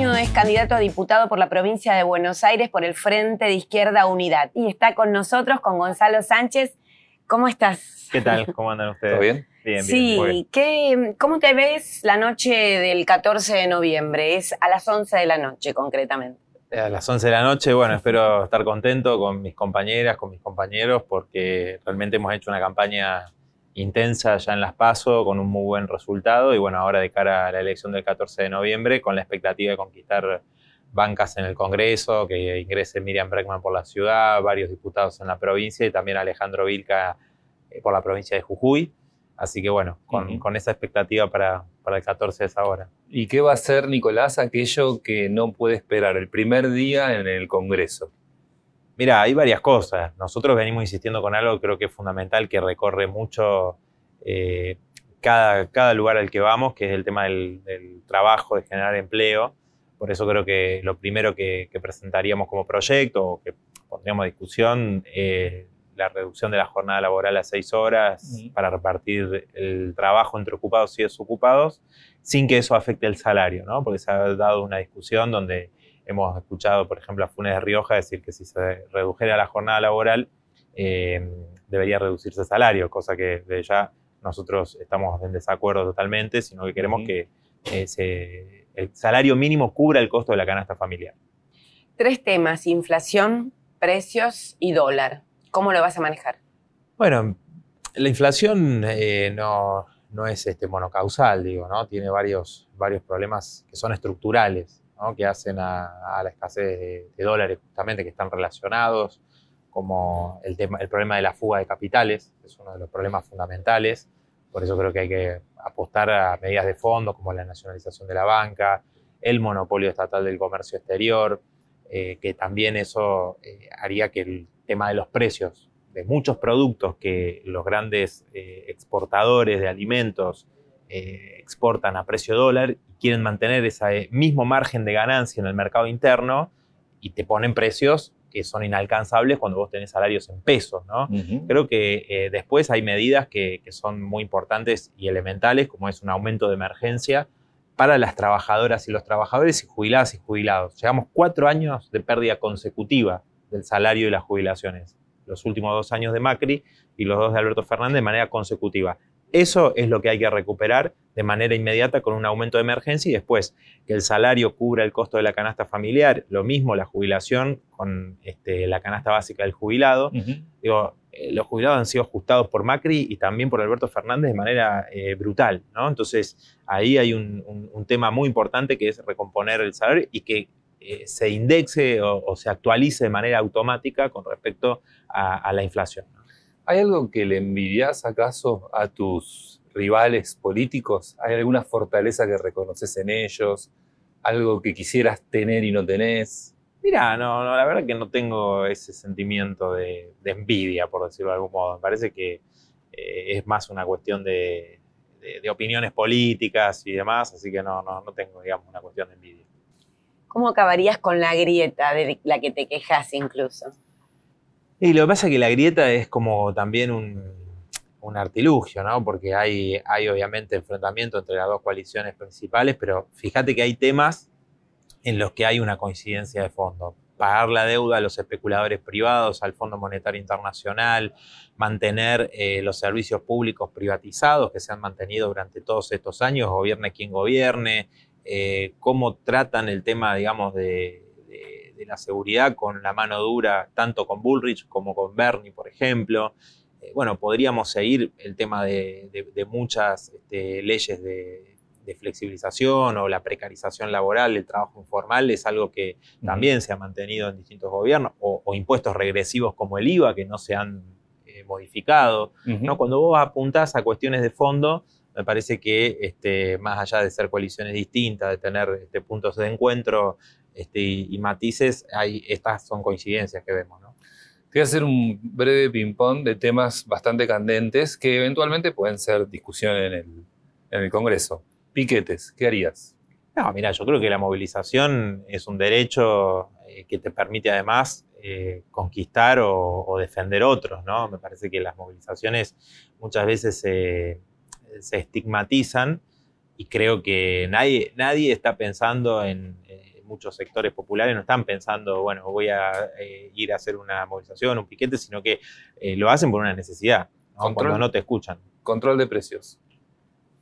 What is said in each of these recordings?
Es candidato a diputado por la provincia de Buenos Aires por el Frente de Izquierda Unidad y está con nosotros, con Gonzalo Sánchez. ¿Cómo estás? ¿Qué tal? ¿Cómo andan ustedes? ¿Todo bien? Bien, sí, bien. ¿qué- ¿cómo te ves la noche del 14 de noviembre? Es a las 11 de la noche, concretamente. A las 11 de la noche, bueno, espero estar contento con mis compañeras, con mis compañeros, porque realmente hemos hecho una campaña intensa ya en Las PASO, con un muy buen resultado, y bueno, ahora de cara a la elección del 14 de noviembre, con la expectativa de conquistar bancas en el Congreso, que ingrese Miriam Breckman por la ciudad, varios diputados en la provincia y también Alejandro Vilca eh, por la provincia de Jujuy. Así que bueno, con, con esa expectativa para, para el 14 de esa hora. ¿Y qué va a hacer Nicolás aquello que no puede esperar el primer día en el Congreso? Mira, hay varias cosas. Nosotros venimos insistiendo con algo que creo que es fundamental, que recorre mucho eh, cada, cada lugar al que vamos, que es el tema del, del trabajo, de generar empleo. Por eso creo que lo primero que, que presentaríamos como proyecto o que pondríamos a discusión es la reducción de la jornada laboral a seis horas para repartir el trabajo entre ocupados y desocupados sin que eso afecte el salario, ¿no? Porque se ha dado una discusión donde hemos escuchado, por ejemplo, a Funes de Rioja decir que si se redujera la jornada laboral eh, debería reducirse el salario, cosa que de ya nosotros estamos en desacuerdo totalmente, sino que queremos que eh, el salario mínimo cubra el costo de la canasta familiar. Tres temas, inflación, precios y dólar. ¿Cómo lo vas a manejar? Bueno, la inflación eh, no, no es este, monocausal, digo, ¿no? Tiene varios, varios problemas que son estructurales, Que hacen a, la escasez de, dólares justamente, que están relacionados, como el, tema, el problema de la fuga de capitales, es uno de los problemas fundamentales. Por eso creo que hay que apostar a medidas de fondo, como la nacionalización de la banca, el monopolio estatal del comercio exterior, eh, que también eso eh, haría que el tema de los precios de muchos productos que los grandes eh, exportadores de alimentos eh, exportan a precio dólar y quieren mantener ese mismo margen de ganancia en el mercado interno y te ponen precios que son inalcanzables cuando vos tenés salarios en pesos, ¿no? Creo que eh, después hay medidas que, que son muy importantes y elementales, como es un aumento de emergencia para las trabajadoras y los trabajadores y jubiladas y jubilados. Llevamos cuatro años de pérdida consecutiva del salario y las jubilaciones. Los últimos dos años de Macri y los dos de Alberto Fernández de manera consecutiva. Eso es lo que hay que recuperar de manera inmediata con un aumento de emergencia y después que el salario cubra el costo de la canasta familiar, lo mismo la jubilación con este, la canasta básica del jubilado. Digo, eh, los jubilados han sido ajustados por Macri y también por Alberto Fernández de manera eh, brutal, ¿no? Entonces, ahí hay un, un- un tema muy importante que es recomponer el salario y que eh, se indexe o, o se actualice de manera automática con respecto a, a la inflación. ¿no? ¿Hay algo que le envidias acaso a tus rivales políticos? ¿Hay alguna fortaleza que reconoces en ellos? ¿Algo que quisieras tener y no tenés? Mira, no, no, la verdad que no tengo ese sentimiento de, de envidia, por decirlo de algún modo. Me parece que eh, es más una cuestión de, de- de opiniones políticas y demás, así que no, no, no tengo, digamos, una cuestión de envidia. ¿Cómo acabarías con la grieta de la que te quejas incluso? Y lo que pasa es que la grieta es como también un, un artilugio, ¿no? Porque hay, hay obviamente enfrentamiento entre las dos coaliciones principales, pero fíjate que hay temas en los que hay una coincidencia de fondo. Pagar la deuda a los especuladores privados, al Fondo Monetario Internacional, mantener eh, los servicios públicos privatizados que se han mantenido durante todos estos años, gobierne quien gobierne, eh, cómo tratan el tema, digamos, de, de- la seguridad con la mano dura, tanto con Bullrich como con Bernie, por ejemplo. Eh, bueno, podríamos seguir el tema de, de- de muchas este, leyes de, de flexibilización o la precarización laboral, el trabajo informal, es algo que también se ha mantenido en distintos gobiernos, o, o impuestos regresivos como el IVA que no se han eh, modificado. ¿no? Cuando vos apuntás a cuestiones de fondo, me parece que este, más allá de ser coaliciones distintas, de tener este, puntos de encuentro este, y, y matices, hay, estas son coincidencias que vemos. ¿no? Te voy a hacer un breve ping-pong de temas bastante candentes que eventualmente pueden ser discusión en el, en el Congreso. Piquetes, ¿qué harías? No, mira, yo creo que la movilización es un derecho eh, que te permite además eh, conquistar o, o defender otros, ¿no? Me parece que las movilizaciones muchas veces se- se estigmatizan y creo que nadie, nadie está pensando en, muchos sectores populares no están pensando, bueno, voy a eh, ir a hacer una movilización, un piquete, sino que eh, lo hacen por una necesidad, cuando no te escuchan. Control de precios.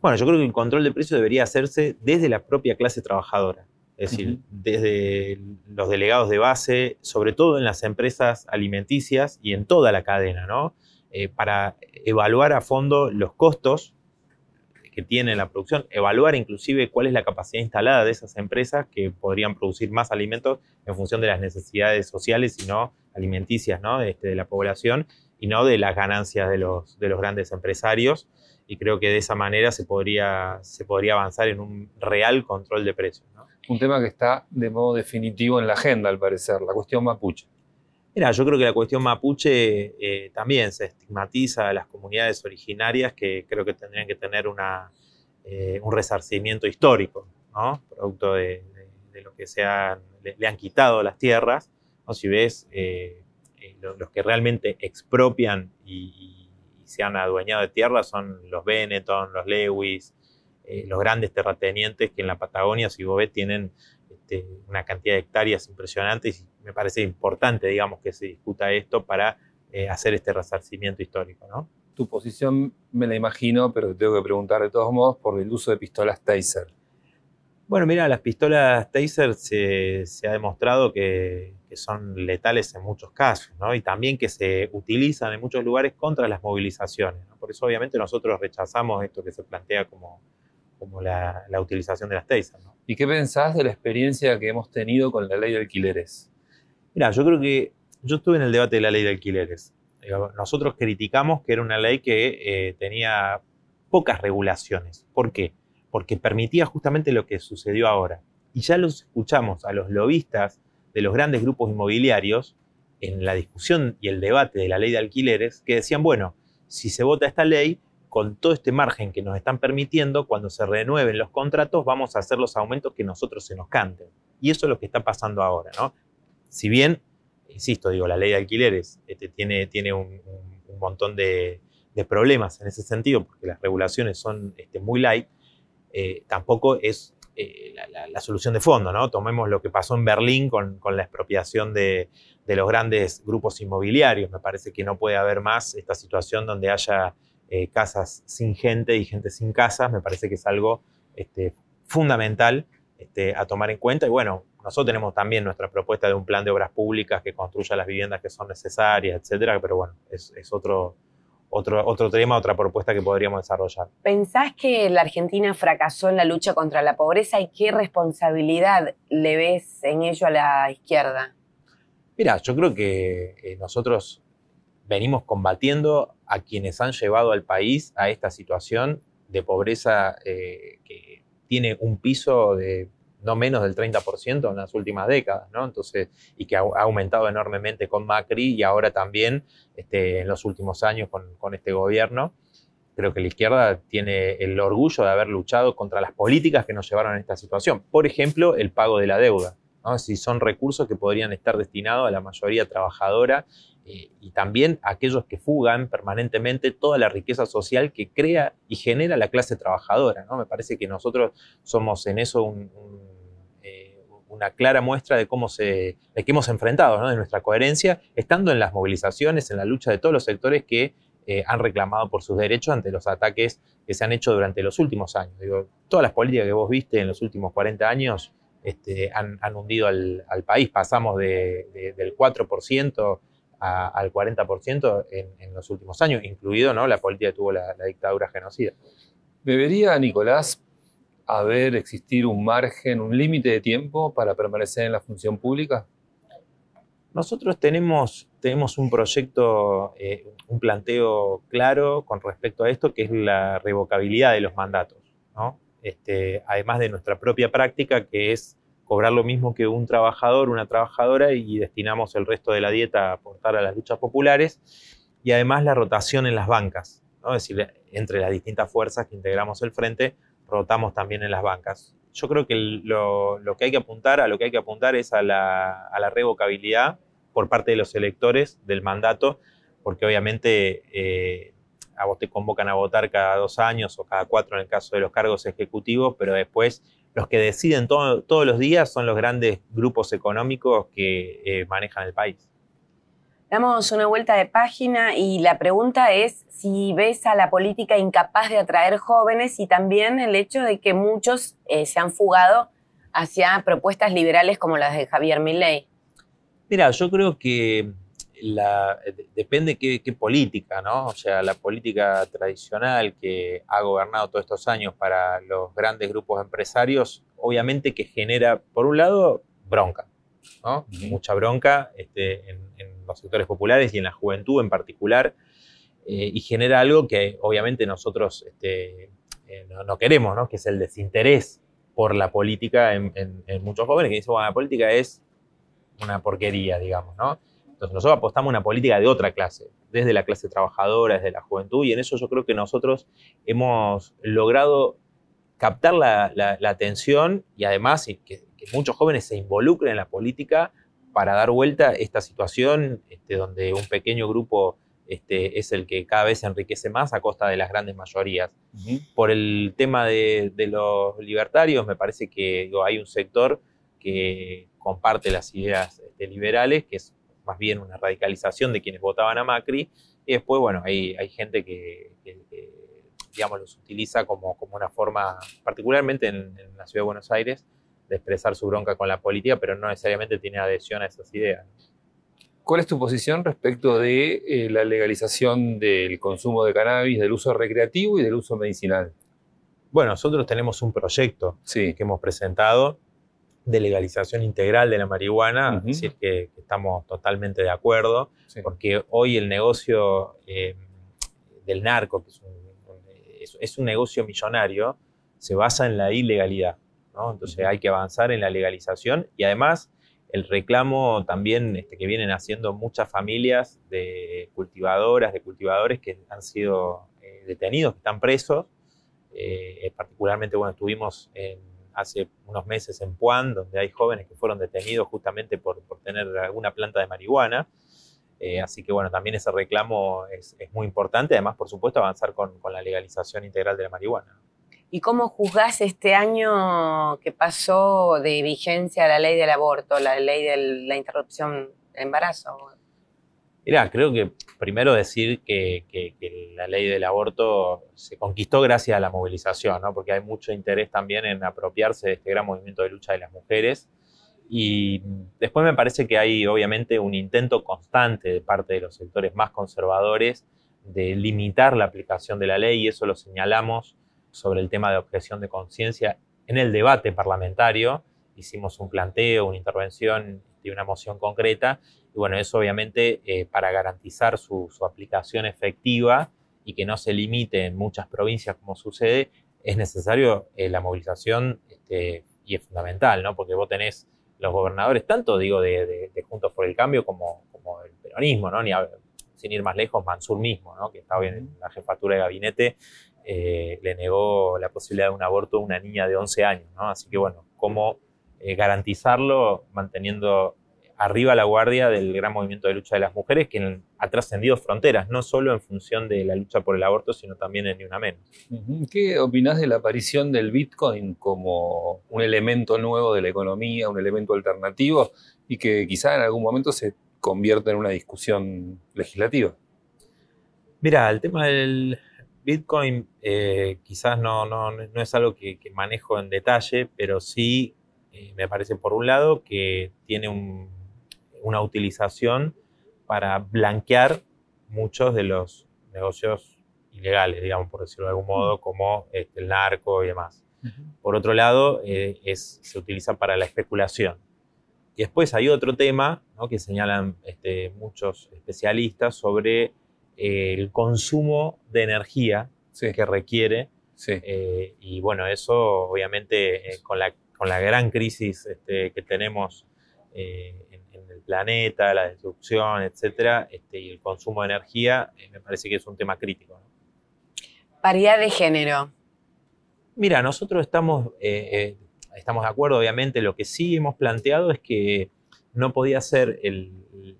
Bueno, yo creo que el control de precios debería hacerse desde la propia clase trabajadora. Es decir, desde los delegados de base, sobre todo en las empresas alimenticias y en toda la cadena, ¿no? Eh, para evaluar a fondo los costos que tiene la producción, evaluar inclusive cuál es la capacidad instalada de esas empresas que podrían producir más alimentos en función de las necesidades sociales y no alimenticias ¿no? Este, de la población y no de las ganancias de los, de los grandes empresarios. Y creo que de esa manera se podría, se podría avanzar en un real control de precios. ¿no? un tema que está de modo definitivo en la agenda, al parecer, la cuestión mapuche. Mira, yo creo que la cuestión mapuche eh, también se estigmatiza a las comunidades originarias que creo que tendrían que tener eh, un resarcimiento histórico, ¿no? Producto de, lo que se le, han quitado las tierras. ¿no? Si ves, eh, los, que realmente expropian y, se han adueñado de tierras son los Benetton, los Lewis, los grandes terratenientes que en la Patagonia, si vos ves, tienen este, una cantidad de hectáreas impresionantes y me parece importante, digamos, que se discuta esto para eh, hacer este resarcimiento histórico, ¿no? Tu posición me la imagino, pero te tengo que preguntar de todos modos por el uso de pistolas Taser. Bueno, mira, las pistolas Taser se, ha demostrado que, son letales en muchos casos, ¿no? Y también que se utilizan en muchos lugares contra las movilizaciones. Por eso, obviamente, nosotros rechazamos esto que se plantea como, como la, utilización de las tasers. ¿Y qué pensás de la experiencia que hemos tenido con la ley de alquileres? Mira, yo creo que yo estuve en el debate de la ley de alquileres. Nosotros criticamos que era una ley que eh, tenía pocas regulaciones. ¿Por qué? Porque permitía justamente lo que sucedió ahora. Y ya los escuchamos a los lobistas de los grandes grupos inmobiliarios en la discusión y el debate de la ley de alquileres que decían, bueno, si se vota esta ley, con todo este margen que nos están permitiendo, cuando se renueven los contratos, vamos a hacer los aumentos que nosotros se nos canten. Y eso es lo que está pasando ahora, ¿no? Si bien, insisto, digo, la ley de alquileres este, tiene, tiene un, montón de, problemas en ese sentido, porque las regulaciones son este, muy light, eh, tampoco es eh, la, solución de fondo, ¿no? Tomemos lo que pasó en Berlín con, la expropiación de, de los grandes grupos inmobiliarios. Me parece que no puede haber más esta situación donde haya eh, casas sin gente y gente sin casas, me parece que es algo este, fundamental este, a tomar en cuenta. Y bueno, nosotros tenemos también nuestra propuesta de un plan de obras públicas que construya las viviendas que son necesarias, etcétera, pero bueno, es, otro, otro, otro tema, otra propuesta que podríamos desarrollar. ¿Pensás que la Argentina fracasó en la lucha contra la pobreza y qué responsabilidad le ves en ello a la izquierda? Mira, yo creo que eh, nosotros venimos combatiendo a quienes han llevado al país a esta situación de pobreza eh, que tiene un piso de no menos del 30% en las últimas décadas, ¿no? Entonces, y que ha, aumentado enormemente con Macri y ahora también este, en los últimos años con, con, este gobierno. Creo que la izquierda tiene el orgullo de haber luchado contra las políticas que nos llevaron a esta situación. Por ejemplo, el pago de la deuda. ¿no? Si son recursos que podrían estar destinados a la mayoría trabajadora eh, y también aquellos que fugan permanentemente toda la riqueza social que crea y genera la clase trabajadora. ¿no? Me parece que nosotros somos en eso eh, una clara muestra de cómo se, de que hemos enfrentado, de nuestra coherencia, estando en las movilizaciones, en la lucha de todos los sectores que eh, han reclamado por sus derechos ante los ataques que se han hecho durante los últimos años. Todas las políticas que vos viste en los últimos 40 años este, han, hundido al, país. Pasamos del 4% al 40% en, los últimos años, incluido ¿no? la política que tuvo la, dictadura genocida. ¿Debería, Nicolás, haber existir un margen, un límite de tiempo para permanecer en la función pública? Nosotros tenemos, tenemos un proyecto, eh, un planteo claro con respecto a esto, que es la revocabilidad de los mandatos. Este, además de nuestra propia práctica, que es cobrar lo mismo que un trabajador, una trabajadora y destinamos el resto de la dieta a aportar a las luchas populares y además la rotación en las bancas, ¿no? es decir, entre las distintas fuerzas que integramos el frente, rotamos también en las bancas. Yo creo que lo, que hay que apuntar, a lo que hay que apuntar es a la, revocabilidad por parte de los electores del mandato, porque obviamente eh, a vos te convocan a votar cada dos años o cada cuatro en el caso de los cargos ejecutivos, pero después los que deciden todos los días son los grandes grupos económicos que eh, manejan el país. Damos una vuelta de página y la pregunta es si ves a la política incapaz de atraer jóvenes y también el hecho de que muchos eh, se han fugado hacia propuestas liberales como las de Javier Milei. Mira, yo creo que la, depende qué, qué política, ¿no? O sea, la política tradicional que ha gobernado todos estos años para los grandes grupos empresarios, obviamente que genera, por un lado, bronca, ¿no? Mucha bronca este, en, los sectores populares y en la juventud en particular, eh, y genera algo que obviamente nosotros este, eh, no, queremos, ¿no? Que es el desinterés por la política en, en muchos jóvenes que dicen, bueno, la política es una porquería, digamos, ¿no? Entonces nosotros apostamos a una política de otra clase, desde la clase trabajadora, desde la juventud, y en eso yo creo que nosotros hemos logrado captar la, atención y además que, muchos jóvenes se involucren en la política para dar vuelta a esta situación este, donde un pequeño grupo este, es el que cada vez se enriquece más a costa de las grandes mayorías. Por el tema de, los libertarios, me parece que hay un sector que comparte las ideas este, liberales, que es más bien una radicalización de quienes votaban a Macri, y después, bueno, hay, hay gente que, digamos, los utiliza como, como una forma, particularmente en, la ciudad de Buenos Aires, de expresar su bronca con la política, pero no necesariamente tiene adhesión a esas ideas. ¿Cuál es tu posición respecto de eh, la legalización del consumo de cannabis, del uso recreativo y del uso medicinal? Bueno, nosotros tenemos un proyecto que hemos presentado de legalización integral de la marihuana, es decir, que, estamos totalmente de acuerdo, porque hoy el negocio eh, del narco, que es un, negocio millonario, se basa en la ilegalidad. Entonces hay que avanzar en la legalización y además el reclamo también este, que vienen haciendo muchas familias de cultivadoras, de cultivadores que han sido eh, detenidos, que están presos. Eh, particularmente, bueno, estuvimos en hace unos meses en Puan, donde hay jóvenes que fueron detenidos justamente por, tener alguna planta de marihuana. Eh, así que bueno, también ese reclamo es, muy importante, además por supuesto avanzar con, la legalización integral de la marihuana. ¿Y cómo juzgás este año que pasó de vigencia la ley del aborto, la ley de la interrupción del embarazo? Mirá, creo que primero decir que, la ley del aborto se conquistó gracias a la movilización, ¿no? porque hay mucho interés también en apropiarse de este gran movimiento de lucha de las mujeres. Y después me parece que hay obviamente un intento constante de parte de los sectores más conservadores de limitar la aplicación de la ley y eso lo señalamos sobre el tema de objeción de conciencia en el debate parlamentario. Hicimos un planteo, una intervención y una moción concreta y bueno, eso obviamente eh, para garantizar su, aplicación efectiva y que no se limite en muchas provincias como sucede, es necesario eh, la movilización este, y es fundamental, ¿no? Porque vos tenés los gobernadores, tanto digo de, Juntos por el Cambio como, como el peronismo, ¿no? Ni sin ir más lejos, Mansur mismo, ¿no? que estaba en la jefatura de gabinete, eh, le negó la posibilidad de un aborto a una niña de 11 años. ¿no? Así que bueno, ¿cómo garantizarlo manteniendo arriba la guardia del gran movimiento de lucha de las mujeres que ha trascendido fronteras, no solo en función de la lucha por el aborto, sino también en Ni Una Menos. ¿Qué opinás de la aparición del Bitcoin como un elemento nuevo de la economía, un elemento alternativo y que quizá en algún momento se convierta en una discusión legislativa? Mira, el tema del Bitcoin eh, quizás no, no, no, es algo que, manejo en detalle, pero sí eh, me parece por un lado que tiene un una utilización para blanquear muchos de los negocios ilegales, digamos, por decirlo de algún modo, como este, el narco y demás. Por otro lado, eh, es, se utiliza para la especulación. Y después hay otro tema que señalan este, muchos especialistas sobre eh, el consumo de energía que requiere. Eh, y bueno, eso obviamente con, la, con la gran crisis este, que tenemos planeta, la destrucción, etcétera, este, y el consumo de energía, eh, me parece que es un tema crítico. Paridad de género. Mira, nosotros estamos, eh, eh, estamos de acuerdo, obviamente, lo que sí hemos planteado es que no podía ser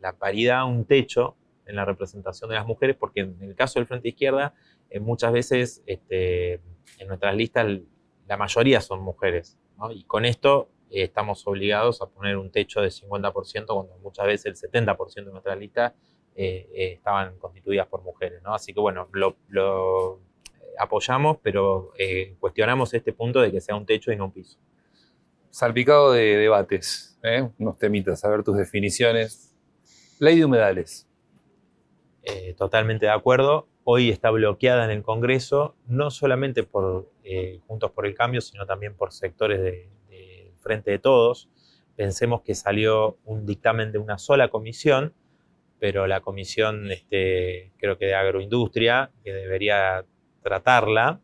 la paridad un techo en la representación de las mujeres, porque en el caso del Frente Izquierda, muchas veces este, en nuestras listas la mayoría son mujeres. ¿No? Y con esto eh, estamos obligados a poner un techo de 50% cuando muchas veces el 70% de nuestras listas eh, eh, estaban constituidas por mujeres. ¿no? Así que bueno, lo, lo apoyamos, pero cuestionamos este punto de que sea un techo y no un piso. Salpicado de debates, unos temitas, a ver tus definiciones. Ley de humedales. totalmente de acuerdo hoy está bloqueada en el Congreso, no solamente por eh, Juntos por el Cambio, sino también por sectores del de Frente de Todos. Pensemos que salió un dictamen de una sola comisión, pero la comisión, este, creo que de agroindustria, que debería tratarla,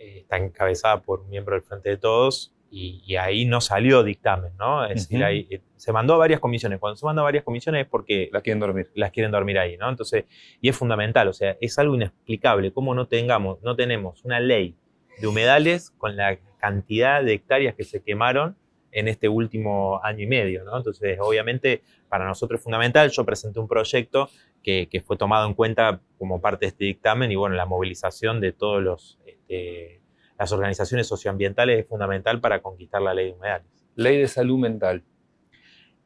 eh, está encabezada por un miembro del Frente de Todos, y, ahí no salió dictamen, ¿no? Es decir, ahí, eh, se mandó a varias comisiones. Cuando se manda a varias comisiones es porque... Las quieren dormir. Las quieren dormir ahí, ¿no? Entonces, y es fundamental, o sea, es algo inexplicable cómo no tengamos, no tenemos una ley de humedales con la cantidad de hectáreas que se quemaron en este último año y medio, ¿no? Entonces, obviamente, para nosotros es fundamental. Yo presenté un proyecto que, que fue tomado en cuenta como parte de este dictamen y, bueno, la movilización de todos los... Este, las organizaciones socioambientales es fundamental para conquistar la ley de humedales. Ley de salud mental.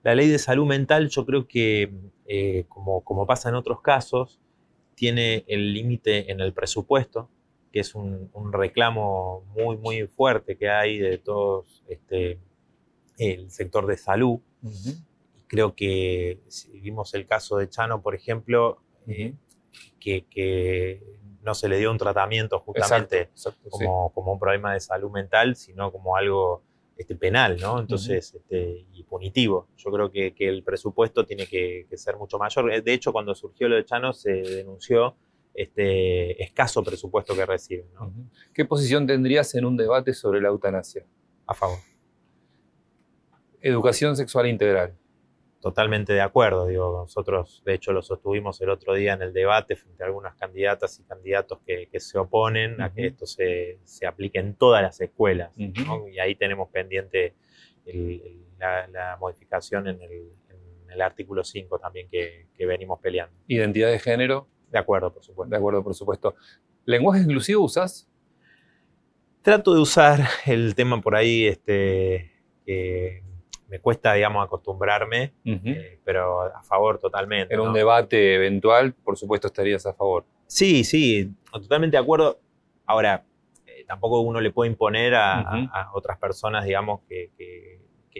La ley de salud mental yo creo que, eh, como, como, pasa en otros casos, tiene el límite en el presupuesto, que es un, reclamo muy, muy fuerte que hay de todo este, el sector de salud. Creo que si vimos el caso de Chano, por ejemplo, eh, que, que, no se le dio un tratamiento justamente como, como, un problema de salud mental, sino como algo este, penal, ¿no? Entonces, este, y punitivo. Yo creo que, que el presupuesto tiene que, ser mucho mayor. Eh, de hecho, cuando surgió lo de Chano, se denunció este escaso presupuesto que reciben. ¿no? ¿Qué posición tendrías en un debate sobre la eutanasia? A favor. Educación sexual integral totalmente de acuerdo. Digo, nosotros, de hecho, lo sostuvimos el otro día en el debate frente a algunas candidatas y candidatos que, se oponen a que esto se, aplique en todas las escuelas. Y ahí tenemos pendiente la, modificación en el, artículo 5 también que, venimos peleando. ¿Identidad de género? De acuerdo, por supuesto. De acuerdo, por supuesto. ¿Lenguaje inclusivo usas? Trato de usar el tema por ahí este, que me cuesta, digamos, acostumbrarme, eh, pero a favor totalmente. En un debate eventual, por supuesto, estarías a favor. Sí, sí, totalmente de acuerdo. Ahora, eh, tampoco uno le puede imponer a, otras personas, digamos, que,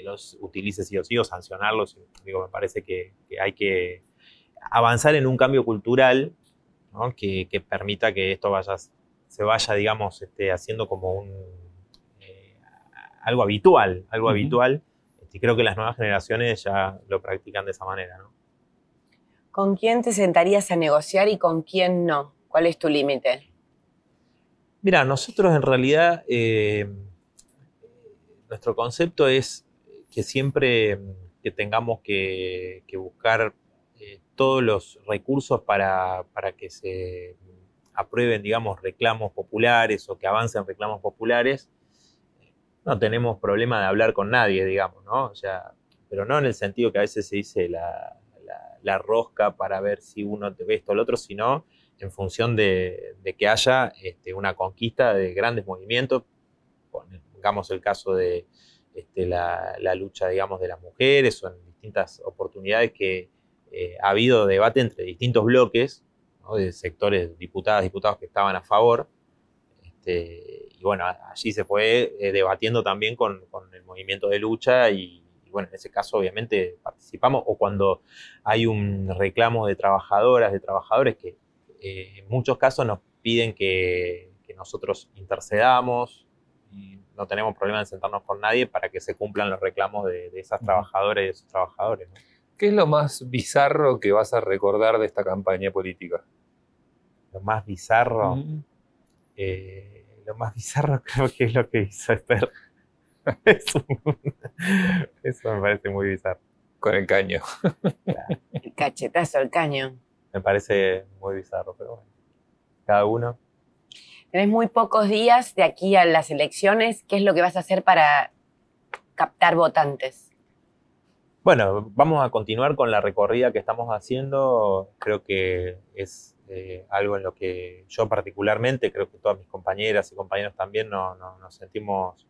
los utilice sí o sí o sancionarlos. Digo, me parece que, hay que avanzar en un cambio cultural que, permita que esto vaya, se vaya, digamos, este, haciendo como un eh, algo habitual, algo habitual y creo que las nuevas generaciones ya lo practican de esa manera, ¿no? ¿Con quién te sentarías a negociar y con quién no? ¿Cuál es tu límite? Mira, nosotros en realidad, eh, nuestro concepto es que siempre que tengamos que, buscar eh, todos los recursos para, para, que se aprueben, digamos, reclamos populares o que avancen reclamos populares, no tenemos problema de hablar con nadie, digamos, ¿no? O sea, pero no en el sentido que a veces se dice la, rosca para ver si uno te ve esto o lo otro, sino en función de, que haya este, una conquista de grandes movimientos, pongamos el caso de este, la, lucha, digamos, de las mujeres o en distintas oportunidades que eh, ha habido debate entre distintos bloques, de sectores, diputadas, diputados que estaban a favor, este, y bueno, allí se fue eh, debatiendo también con, el movimiento de lucha y, bueno, en ese caso obviamente participamos o cuando hay un reclamo de trabajadoras, de trabajadores que eh, en muchos casos nos piden que, nosotros intercedamos y no tenemos problema en sentarnos con nadie para que se cumplan los reclamos de, esas trabajadoras y de esos trabajadores. ¿Qué es lo más bizarro que vas a recordar de esta campaña política? Lo más bizarro lo más bizarro creo que es lo que hizo Esther. Eso me parece muy bizarro. Con el caño. El cachetazo al caño. Me parece muy bizarro, pero bueno. Cada uno. Tenés muy pocos días de aquí a las elecciones. ¿Qué es lo que vas a hacer para captar votantes? Bueno, vamos a continuar con la recorrida que estamos haciendo. Creo que es eh, algo en lo que yo particularmente, creo que todas mis compañeras y compañeros también no, nos sentimos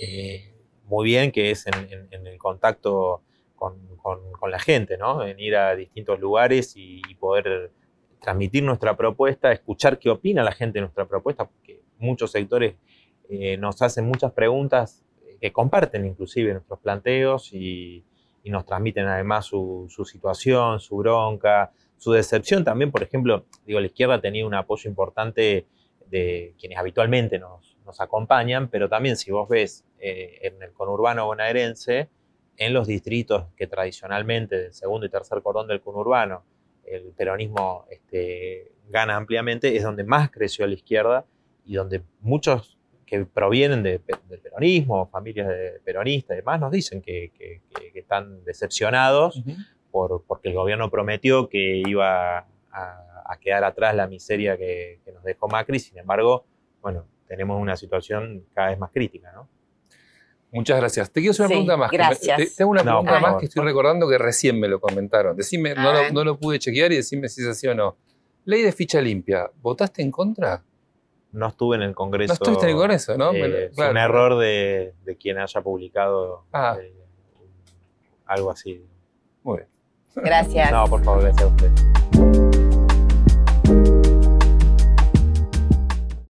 eh, muy bien, que es en, el contacto con, la gente, ¿no? en ir a distintos lugares y, poder transmitir nuestra propuesta, escuchar qué opina la gente de nuestra propuesta, porque muchos sectores eh, nos hacen muchas preguntas que comparten inclusive nuestros planteos y, nos transmiten además su situación, su bronca, su decepción también, por ejemplo, digo, la izquierda tenido un apoyo importante de quienes habitualmente nos, acompañan, pero también si vos ves eh, en el conurbano bonaerense, en los distritos que tradicionalmente del segundo y tercer cordón del conurbano el peronismo este, gana ampliamente, es donde más creció la izquierda y donde muchos que provienen del peronismo, familias de peronistas y demás, nos dicen que, están decepcionados porque el gobierno prometió que iba a, quedar atrás la miseria que, nos dejó Macri, sin embargo, bueno, tenemos una situación cada vez más crítica, ¿no? Muchas gracias. Te quiero hacer una pregunta más. Gracias. tengo una pregunta más que estoy recordando que recién me lo comentaron. Decime, no lo, pude chequear y decime si es así o no. Ley de ficha limpia, ¿votaste en contra? No estuve en el Congreso. No estuviste en el Congreso, ¿no? Eh, un error de, quien haya publicado ah. eh, algo así. Muy bien. Gracias. No, por favor, gracias a usted.